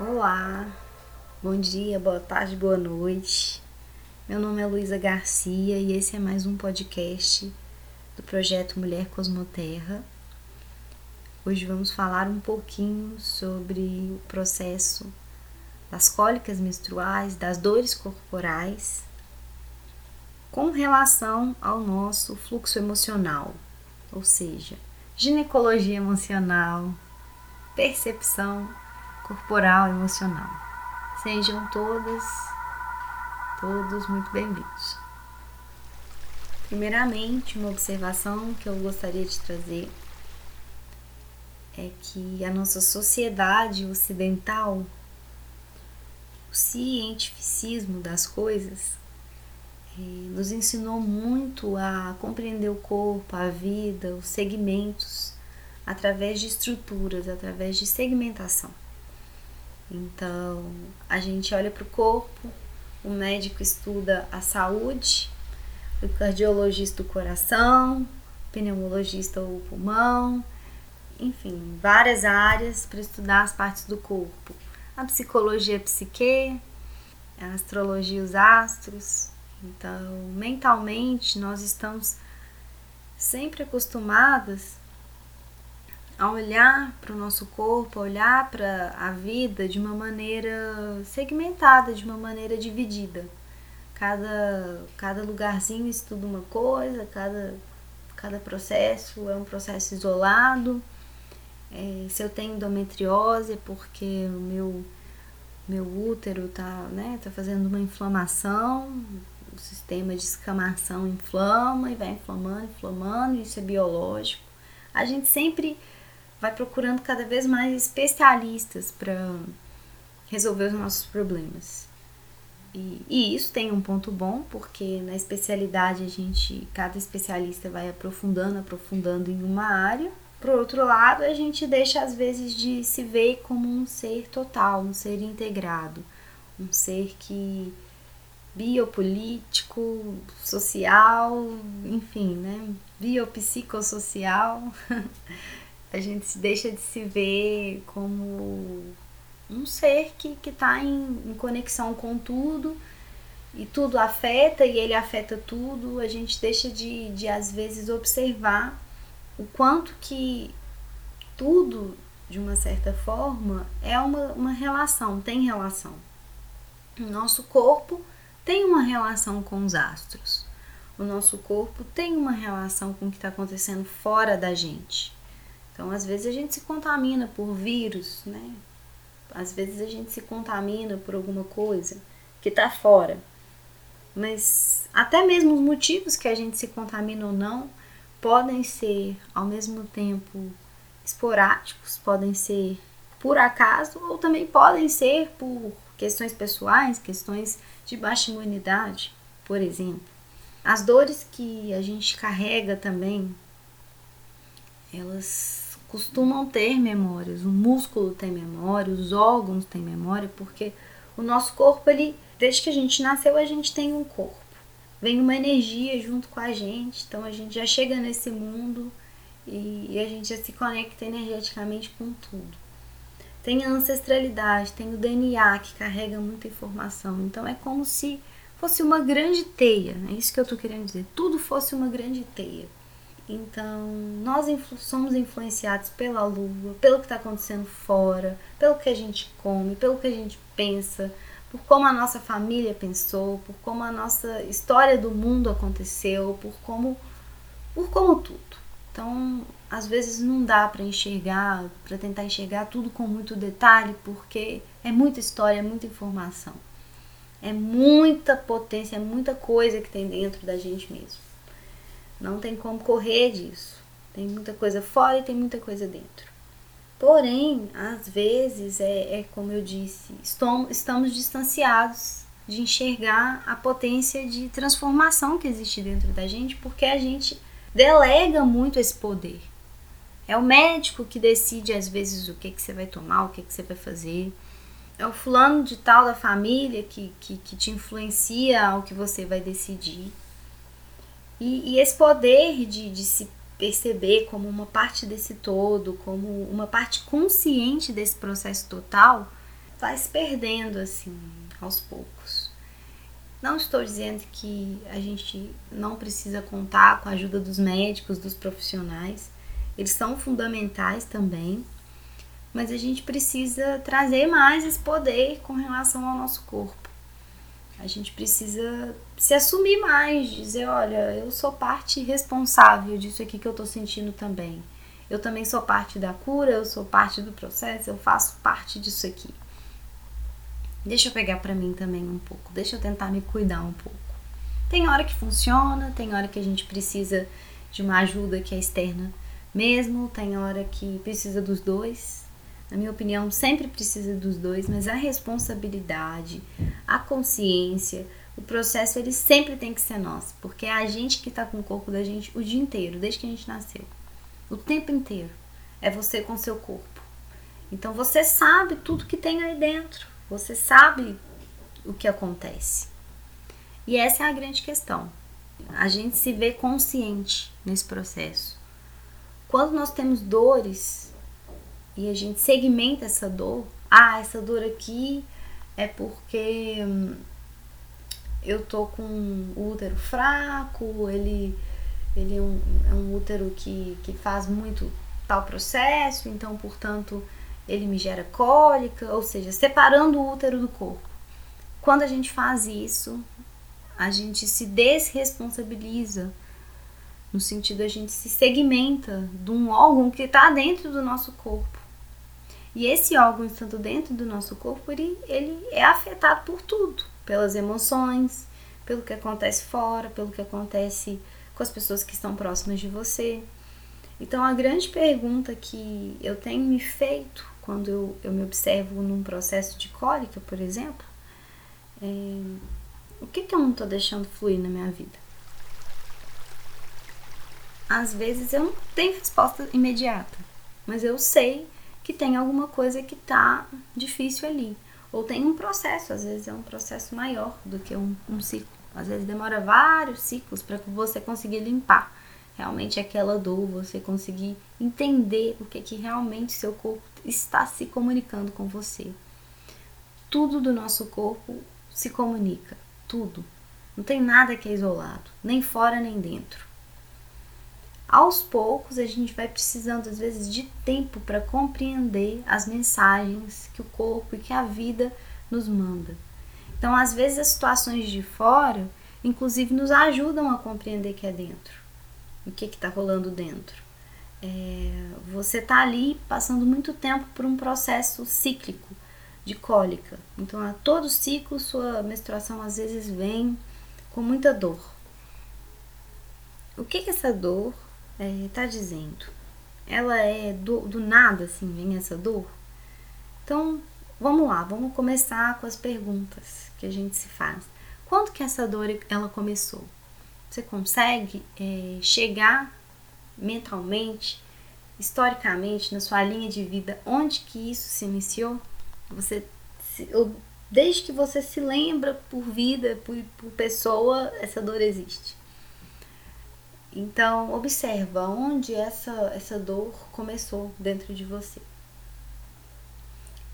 Olá, bom dia, boa tarde, boa noite. Meu nome é Luísa Garcia e esse é mais um podcast do projeto Mulher Cosmoterra. Hoje vamos falar um pouquinho sobre o processo das cólicas menstruais, das dores corporais, com relação ao nosso fluxo emocional, ou seja, ginecologia emocional, percepção corporal, emocional. Sejam todas, todos muito bem-vindos. Primeiramente, uma observação que eu gostaria de trazer é que a nossa sociedade ocidental, o cientificismo das coisas, eh, nos ensinou muito a compreender o corpo, a vida, os segmentos, através de estruturas, através de segmentação. Então, a gente olha para o corpo, o médico estuda a saúde, o cardiologista o coração, o pneumologista o pulmão, enfim, várias áreas para estudar as partes do corpo. A psicologia a psique, a astrologia os astros. Então, mentalmente, nós estamos sempre acostumadas a olhar para o nosso corpo, a olhar para a vida de uma maneira segmentada, de uma maneira dividida. Cada, cada lugarzinho estuda uma coisa, cada, cada processo é um processo isolado. É, se eu tenho endometriose é porque o meu, meu útero está né, tá fazendo uma inflamação, o sistema de escamação inflama e vai inflamando, inflamando, isso é biológico. A gente sempre vai procurando cada vez mais especialistas para resolver os nossos problemas. E, e, isso tem um ponto bom, porque na especialidade a gente, cada especialista vai aprofundando, aprofundando em uma área. Por outro lado, a gente deixa às vezes de se ver como um ser total, um ser integrado, um ser que biopolítico, social, enfim, né? Biopsicossocial. a gente deixa de se ver como um ser que está em, em conexão com tudo e tudo afeta e ele afeta tudo, a gente deixa de, de às vezes observar o quanto que tudo, de uma certa forma, é uma, uma relação, tem relação. O nosso corpo tem uma relação com os astros. O nosso corpo tem uma relação com o que está acontecendo fora da gente. Então, às vezes a gente se contamina por vírus, né? Às vezes a gente se contamina por alguma coisa que está fora. Mas até mesmo os motivos que a gente se contamina ou não podem ser ao mesmo tempo esporádicos, podem ser por acaso ou também podem ser por questões pessoais, questões de baixa imunidade, por exemplo. As dores que a gente carrega também, elas costumam ter memórias. O músculo tem memória, os órgãos têm memória, porque o nosso corpo, ele, desde que a gente nasceu, a gente tem um corpo. Vem uma energia junto com a gente, então a gente já chega nesse mundo e, e a gente já se conecta energeticamente com tudo. Tem a ancestralidade, tem o DNA que carrega muita informação. Então é como se fosse uma grande teia, é isso que eu estou querendo dizer. Tudo fosse uma grande teia. Então, nós influ somos influenciados pela lua, pelo que está acontecendo fora, pelo que a gente come, pelo que a gente pensa, por como a nossa família pensou, por como a nossa história do mundo aconteceu, por como, por como tudo. Então, às vezes não dá para enxergar, para tentar enxergar tudo com muito detalhe, porque é muita história, é muita informação. É muita potência, é muita coisa que tem dentro da gente mesmo. Não tem como correr disso. Tem muita coisa fora e tem muita coisa dentro. Porém, às vezes, é, é como eu disse, estamos, estamos distanciados de enxergar a potência de transformação que existe dentro da gente, porque a gente delega muito esse poder. É o médico que decide, às vezes, o que, que você vai tomar, o que, que você vai fazer. É o fulano de tal da família que, que, que te influencia ao que você vai decidir. E, e esse poder de, de se perceber como uma parte desse todo, como uma parte consciente desse processo total, vai se perdendo assim aos poucos. Não estou dizendo que a gente não precisa contar com a ajuda dos médicos, dos profissionais. Eles são fundamentais também, mas a gente precisa trazer mais esse poder com relação ao nosso corpo. A gente precisa se assumir mais, dizer, olha, eu sou parte responsável disso aqui que eu tô sentindo também. Eu também sou parte da cura, eu sou parte do processo, eu faço parte disso aqui. Deixa eu pegar para mim também um pouco, deixa eu tentar me cuidar um pouco. Tem hora que funciona, tem hora que a gente precisa de uma ajuda que é externa mesmo, tem hora que precisa dos dois. Na minha opinião, sempre precisa dos dois, mas a responsabilidade, a consciência, o processo ele sempre tem que ser nosso, porque é a gente que está com o corpo da gente o dia inteiro, desde que a gente nasceu. O tempo inteiro. É você com seu corpo. Então você sabe tudo que tem aí dentro. Você sabe o que acontece. E essa é a grande questão. A gente se vê consciente nesse processo. Quando nós temos dores e a gente segmenta essa dor, ah, essa dor aqui é porque hum, eu tô com o útero fraco, ele, ele é, um, é um útero que, que faz muito tal processo, então, portanto, ele me gera cólica, ou seja, separando o útero do corpo. Quando a gente faz isso, a gente se desresponsabiliza no sentido a gente se segmenta de um órgão que está dentro do nosso corpo. E esse órgão estando dentro do nosso corpo, ele, ele é afetado por tudo, pelas emoções, pelo que acontece fora, pelo que acontece com as pessoas que estão próximas de você. Então a grande pergunta que eu tenho me feito quando eu, eu me observo num processo de cólica, por exemplo, é, o que, que eu não estou deixando fluir na minha vida? às vezes eu não tenho resposta imediata, mas eu sei que tem alguma coisa que tá difícil ali. Ou tem um processo, às vezes é um processo maior do que um, um ciclo. Às vezes demora vários ciclos para você conseguir limpar realmente aquela dor, você conseguir entender o que, que realmente seu corpo está se comunicando com você. Tudo do nosso corpo se comunica, tudo. Não tem nada que é isolado, nem fora nem dentro aos poucos a gente vai precisando às vezes de tempo para compreender as mensagens que o corpo e que a vida nos manda. Então, às vezes as situações de fora, inclusive, nos ajudam a compreender que é dentro, o que está rolando dentro. É, você está ali passando muito tempo por um processo cíclico de cólica. Então, a todo ciclo, sua menstruação às vezes vem com muita dor. O que, que essa dor é, tá dizendo? Ela é do, do nada, assim, vem essa dor? Então, vamos lá, vamos começar com as perguntas que a gente se faz. Quando que essa dor ela começou? Você consegue é, chegar mentalmente, historicamente, na sua linha de vida, onde que isso se iniciou? Você, se, desde que você se lembra por vida, por, por pessoa, essa dor existe. Então, observa onde essa, essa dor começou dentro de você.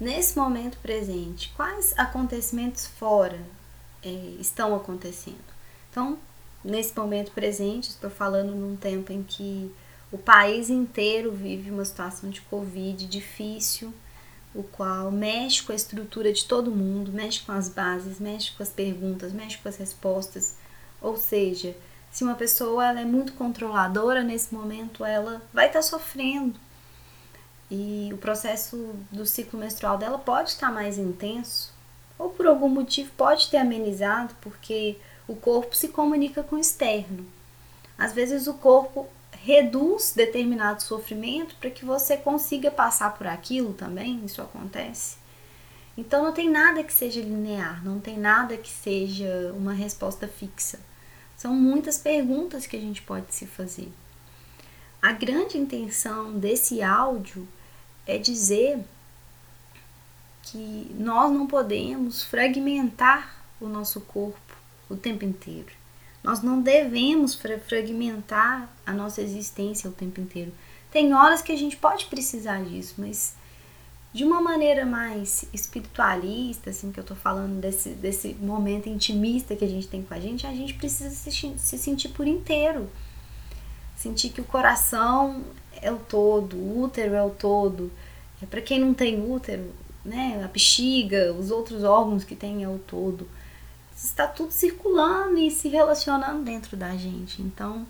Nesse momento presente, quais acontecimentos fora é, estão acontecendo? Então, nesse momento presente, estou falando num tempo em que o país inteiro vive uma situação de Covid difícil, o qual mexe com a estrutura de todo mundo, mexe com as bases, mexe com as perguntas, mexe com as respostas. Ou seja, se uma pessoa ela é muito controladora nesse momento, ela vai estar tá sofrendo. E o processo do ciclo menstrual dela pode estar mais intenso, ou por algum motivo pode ter amenizado, porque o corpo se comunica com o externo. Às vezes o corpo reduz determinado sofrimento para que você consiga passar por aquilo também, isso acontece. Então não tem nada que seja linear, não tem nada que seja uma resposta fixa. São muitas perguntas que a gente pode se fazer. A grande intenção desse áudio é dizer que nós não podemos fragmentar o nosso corpo o tempo inteiro. Nós não devemos fragmentar a nossa existência o tempo inteiro. Tem horas que a gente pode precisar disso, mas de uma maneira mais espiritualista, assim, que eu tô falando desse, desse momento intimista que a gente tem com a gente, a gente precisa se, se sentir por inteiro. Sentir que o coração é o todo, o útero é o todo. É para quem não tem útero, né, a bexiga, os outros órgãos que tem é o todo. Está tudo circulando e se relacionando dentro da gente. Então,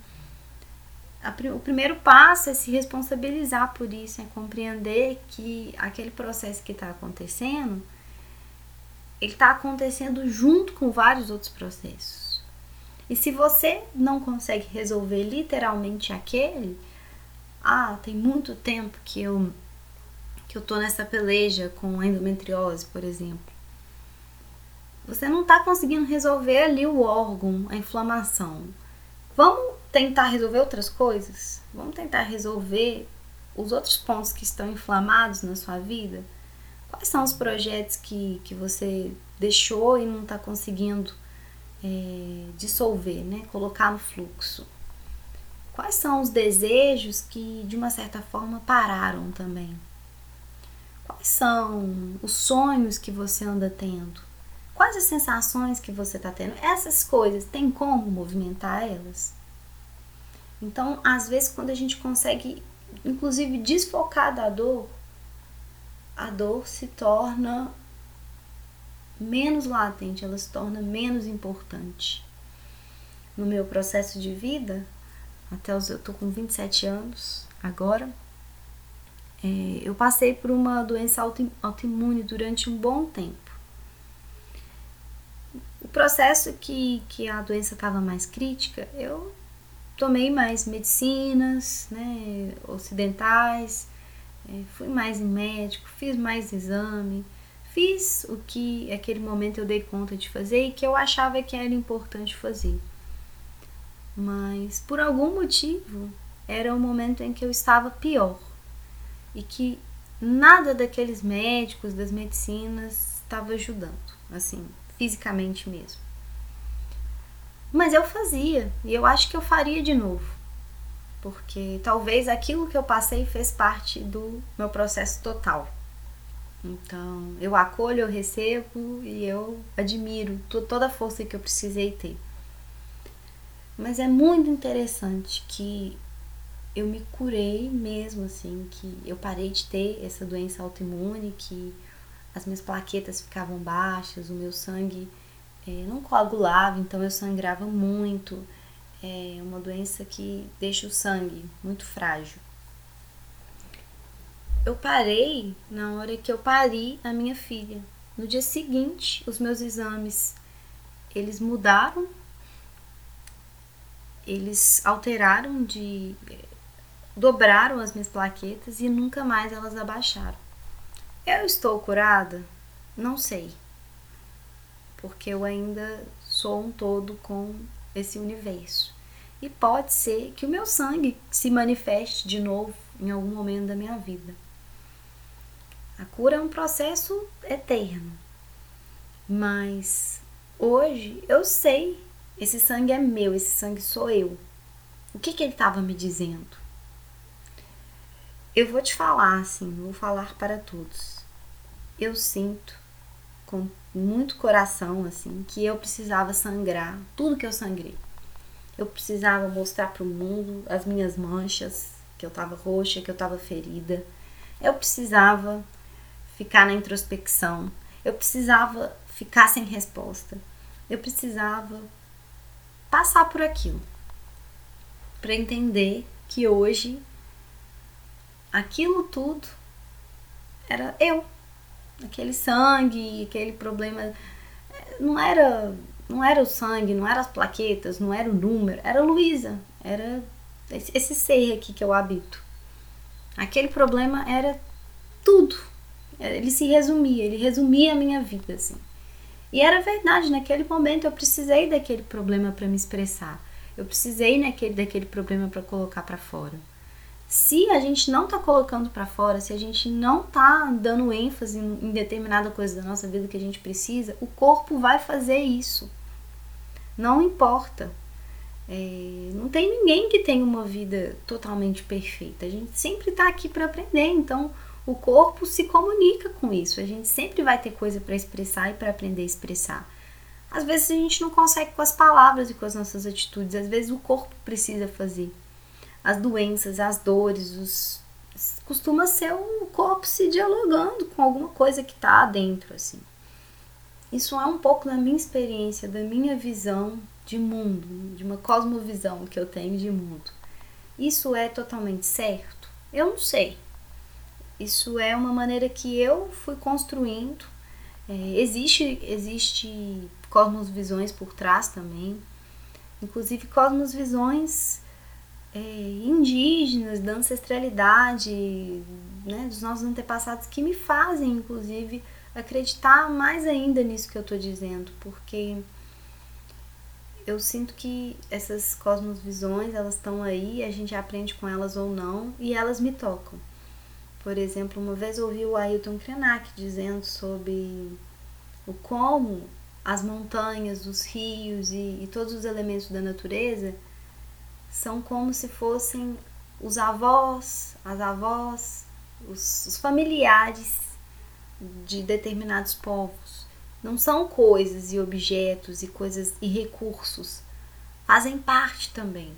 o primeiro passo é se responsabilizar por isso, é compreender que aquele processo que está acontecendo, ele está acontecendo junto com vários outros processos. E se você não consegue resolver literalmente aquele, ah, tem muito tempo que eu que eu tô nessa peleja com a endometriose, por exemplo. Você não está conseguindo resolver ali o órgão, a inflamação. Vamos tentar resolver outras coisas? Vamos tentar resolver os outros pontos que estão inflamados na sua vida? Quais são os projetos que, que você deixou e não está conseguindo é, dissolver, né? colocar no fluxo? Quais são os desejos que, de uma certa forma, pararam também? Quais são os sonhos que você anda tendo? Quais as sensações que você está tendo? Essas coisas, tem como movimentar elas? Então, às vezes, quando a gente consegue, inclusive, desfocar da dor, a dor se torna menos latente, ela se torna menos importante. No meu processo de vida, até os, eu tô com 27 anos agora, é, eu passei por uma doença auto, autoimune durante um bom tempo. O processo que, que a doença estava mais crítica, eu tomei mais medicinas né, ocidentais, é, fui mais em médico, fiz mais exame, fiz o que aquele momento eu dei conta de fazer e que eu achava que era importante fazer. Mas por algum motivo era o momento em que eu estava pior e que nada daqueles médicos, das medicinas estava ajudando, assim, fisicamente mesmo. Mas eu fazia e eu acho que eu faria de novo. Porque talvez aquilo que eu passei fez parte do meu processo total. Então, eu acolho, eu recebo e eu admiro toda a força que eu precisei ter. Mas é muito interessante que eu me curei mesmo, assim, que eu parei de ter essa doença autoimune, que as minhas plaquetas ficavam baixas, o meu sangue é, não coagulava, então eu sangrava muito. É uma doença que deixa o sangue muito frágil. Eu parei na hora que eu pari a minha filha. No dia seguinte, os meus exames eles mudaram, eles alteraram de dobraram as minhas plaquetas e nunca mais elas abaixaram. Eu estou curada? Não sei porque eu ainda sou um todo com esse universo. E pode ser que o meu sangue se manifeste de novo em algum momento da minha vida. A cura é um processo eterno. Mas hoje eu sei, esse sangue é meu, esse sangue sou eu. O que, que ele estava me dizendo? Eu vou te falar assim, vou falar para todos. Eu sinto com muito coração, assim, que eu precisava sangrar tudo que eu sangrei. Eu precisava mostrar para o mundo as minhas manchas, que eu estava roxa, que eu estava ferida. Eu precisava ficar na introspecção. Eu precisava ficar sem resposta. Eu precisava passar por aquilo para entender que hoje aquilo tudo era eu aquele sangue, aquele problema. Não era, não era o sangue, não eram as plaquetas, não era o número, era Luísa, era esse, ser aqui que eu habito. Aquele problema era tudo. Ele se resumia, ele resumia a minha vida assim. E era verdade, naquele momento eu precisei daquele problema para me expressar. Eu precisei naquele, daquele problema para colocar para fora se a gente não tá colocando para fora, se a gente não tá dando ênfase em, determinada coisa da nossa vida que a gente precisa, o corpo vai fazer isso. Não importa. É, não tem ninguém que tenha uma vida totalmente perfeita. A gente sempre tá aqui para aprender. Então, o corpo se comunica com isso. A gente sempre vai ter coisa para expressar e para aprender a expressar. Às vezes a gente não consegue com as palavras e com as nossas atitudes, às vezes o corpo precisa fazer. As doenças, as dores, os costuma ser o corpo se dialogando com alguma coisa que está dentro assim. Isso é um pouco da minha experiência, da minha visão de mundo, de uma cosmovisão que eu tenho de mundo. Isso é totalmente certo? Eu não sei. Isso é uma maneira que eu fui construindo. É, existe existe cosmosvisões por trás também, inclusive cosmosvisões é, indígenas, da ancestralidade, né, dos nossos antepassados, que me fazem, inclusive, acreditar mais ainda nisso que eu estou dizendo, porque eu sinto que essas cosmosvisões, elas estão aí, a gente aprende com elas ou não, e elas me tocam. Por exemplo, uma vez ouvi o Ailton Krenak dizendo sobre o como as montanhas, os rios e, e todos os elementos da natureza são como se fossem os avós, as avós, os, os familiares de determinados povos. Não são coisas e objetos e coisas e recursos. Fazem parte também.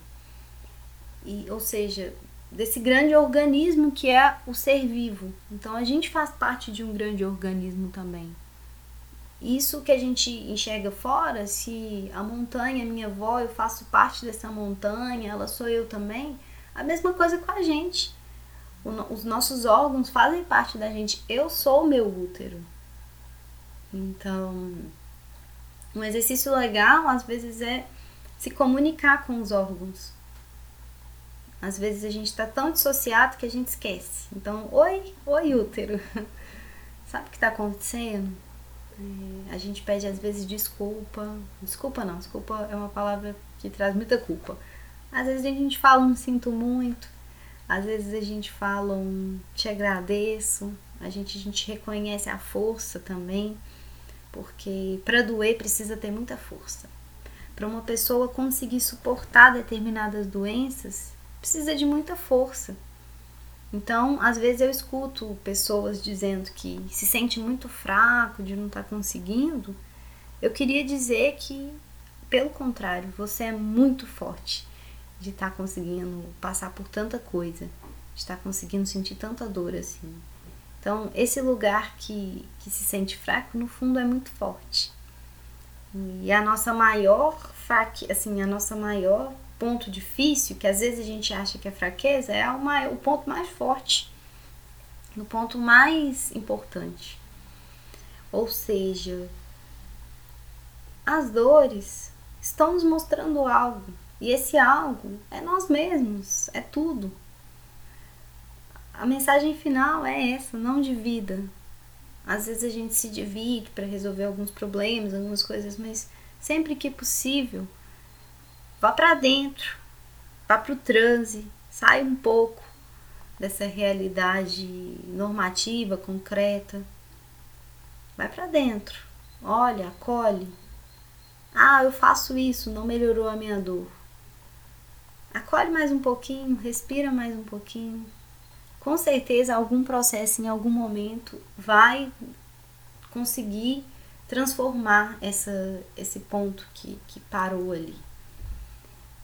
E, ou seja, desse grande organismo que é o ser vivo. Então a gente faz parte de um grande organismo também. Isso que a gente enxerga fora, se a montanha é minha avó, eu faço parte dessa montanha, ela sou eu também, a mesma coisa com a gente. O, os nossos órgãos fazem parte da gente. Eu sou o meu útero. Então, um exercício legal às vezes é se comunicar com os órgãos. Às vezes a gente está tão dissociado que a gente esquece. Então, oi, oi útero. Sabe o que está acontecendo? É, a gente pede às vezes desculpa. Desculpa não, desculpa é uma palavra que traz muita culpa. Às vezes a gente fala um sinto muito, às vezes a gente fala um te agradeço, a gente, a gente reconhece a força também, porque para doer precisa ter muita força. Para uma pessoa conseguir suportar determinadas doenças, precisa de muita força. Então, às vezes eu escuto pessoas dizendo que se sente muito fraco, de não estar tá conseguindo. Eu queria dizer que, pelo contrário, você é muito forte de estar tá conseguindo passar por tanta coisa, de estar tá conseguindo sentir tanta dor assim. Então, esse lugar que, que se sente fraco, no fundo, é muito forte. E a nossa maior assim, a nossa maior ponto difícil, que às vezes a gente acha que é fraqueza, é uma, o ponto mais forte, o ponto mais importante. Ou seja, as dores estão nos mostrando algo, e esse algo é nós mesmos, é tudo. A mensagem final é essa, não de vida. Às vezes a gente se divide para resolver alguns problemas, algumas coisas, mas sempre que possível, Vá para dentro, vá para o transe, sai um pouco dessa realidade normativa, concreta. Vai para dentro, olha, acolhe. Ah, eu faço isso, não melhorou a minha dor. Acolhe mais um pouquinho, respira mais um pouquinho. Com certeza, algum processo em algum momento vai conseguir transformar essa, esse ponto que, que parou ali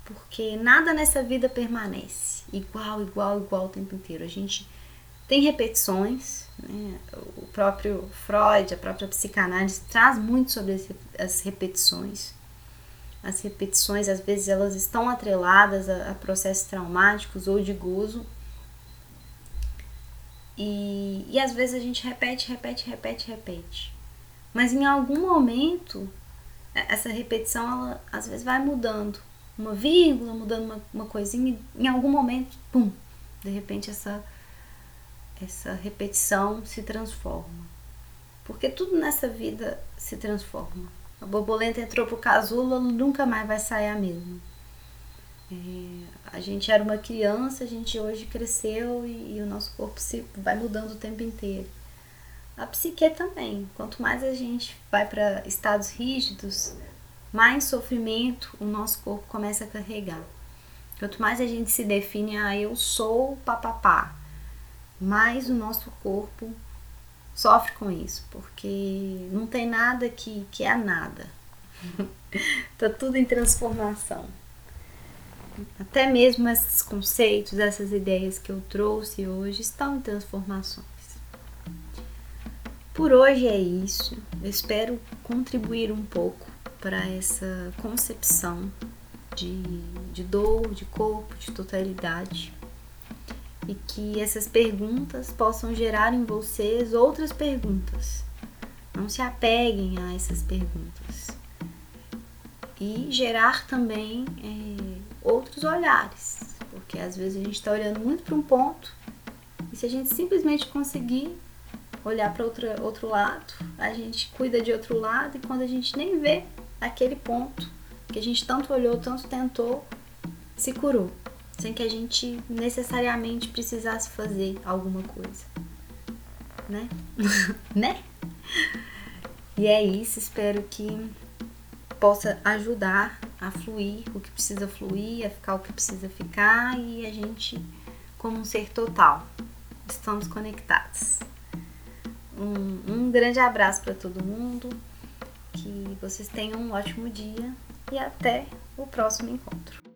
porque nada nessa vida permanece igual, igual, igual o tempo inteiro. A gente tem repetições, né? o próprio Freud, a própria psicanálise traz muito sobre as repetições. As repetições, às vezes, elas estão atreladas a, a processos traumáticos ou de gozo. E, e às vezes a gente repete, repete, repete, repete. Mas em algum momento, essa repetição, ela às vezes vai mudando uma vírgula, mudando uma, uma coisinha, em algum momento, pum, de repente essa, essa repetição se transforma. Porque tudo nessa vida se transforma. A borboleta entrou pro casulo, ela nunca mais vai sair a mesma. É, a gente era uma criança, a gente hoje cresceu e, e, o nosso corpo se vai mudando o tempo inteiro. A psique também. Quanto mais a gente vai para estados rígidos, mais sofrimento o nosso corpo começa a carregar. Quanto mais a gente se define, ah, eu sou papapá, mais o nosso corpo sofre com isso, porque não tem nada que, que é nada. tá tudo em transformação. Até mesmo esses conceitos, essas ideias que eu trouxe hoje estão em transformações. Por hoje é isso. Eu espero contribuir um pouco para essa concepção de, de dor, de corpo, de totalidade. E que essas perguntas possam gerar em vocês outras perguntas. Não se apeguem a essas perguntas. E gerar também é, outros olhares. Porque às vezes a gente está olhando muito para um ponto e se a gente simplesmente conseguir olhar para outro, outro lado, a gente cuida de outro lado e quando a gente nem vê aquele ponto que a gente tanto olhou, tanto tentou, se curou, sem que a gente necessariamente precisasse fazer alguma coisa, né? né? E é isso, espero que possa ajudar a fluir o que precisa fluir, a ficar o que precisa ficar e a gente, como um ser total, estamos conectados. Um, um grande abraço para todo mundo, que vocês tenham um ótimo dia e até o próximo encontro.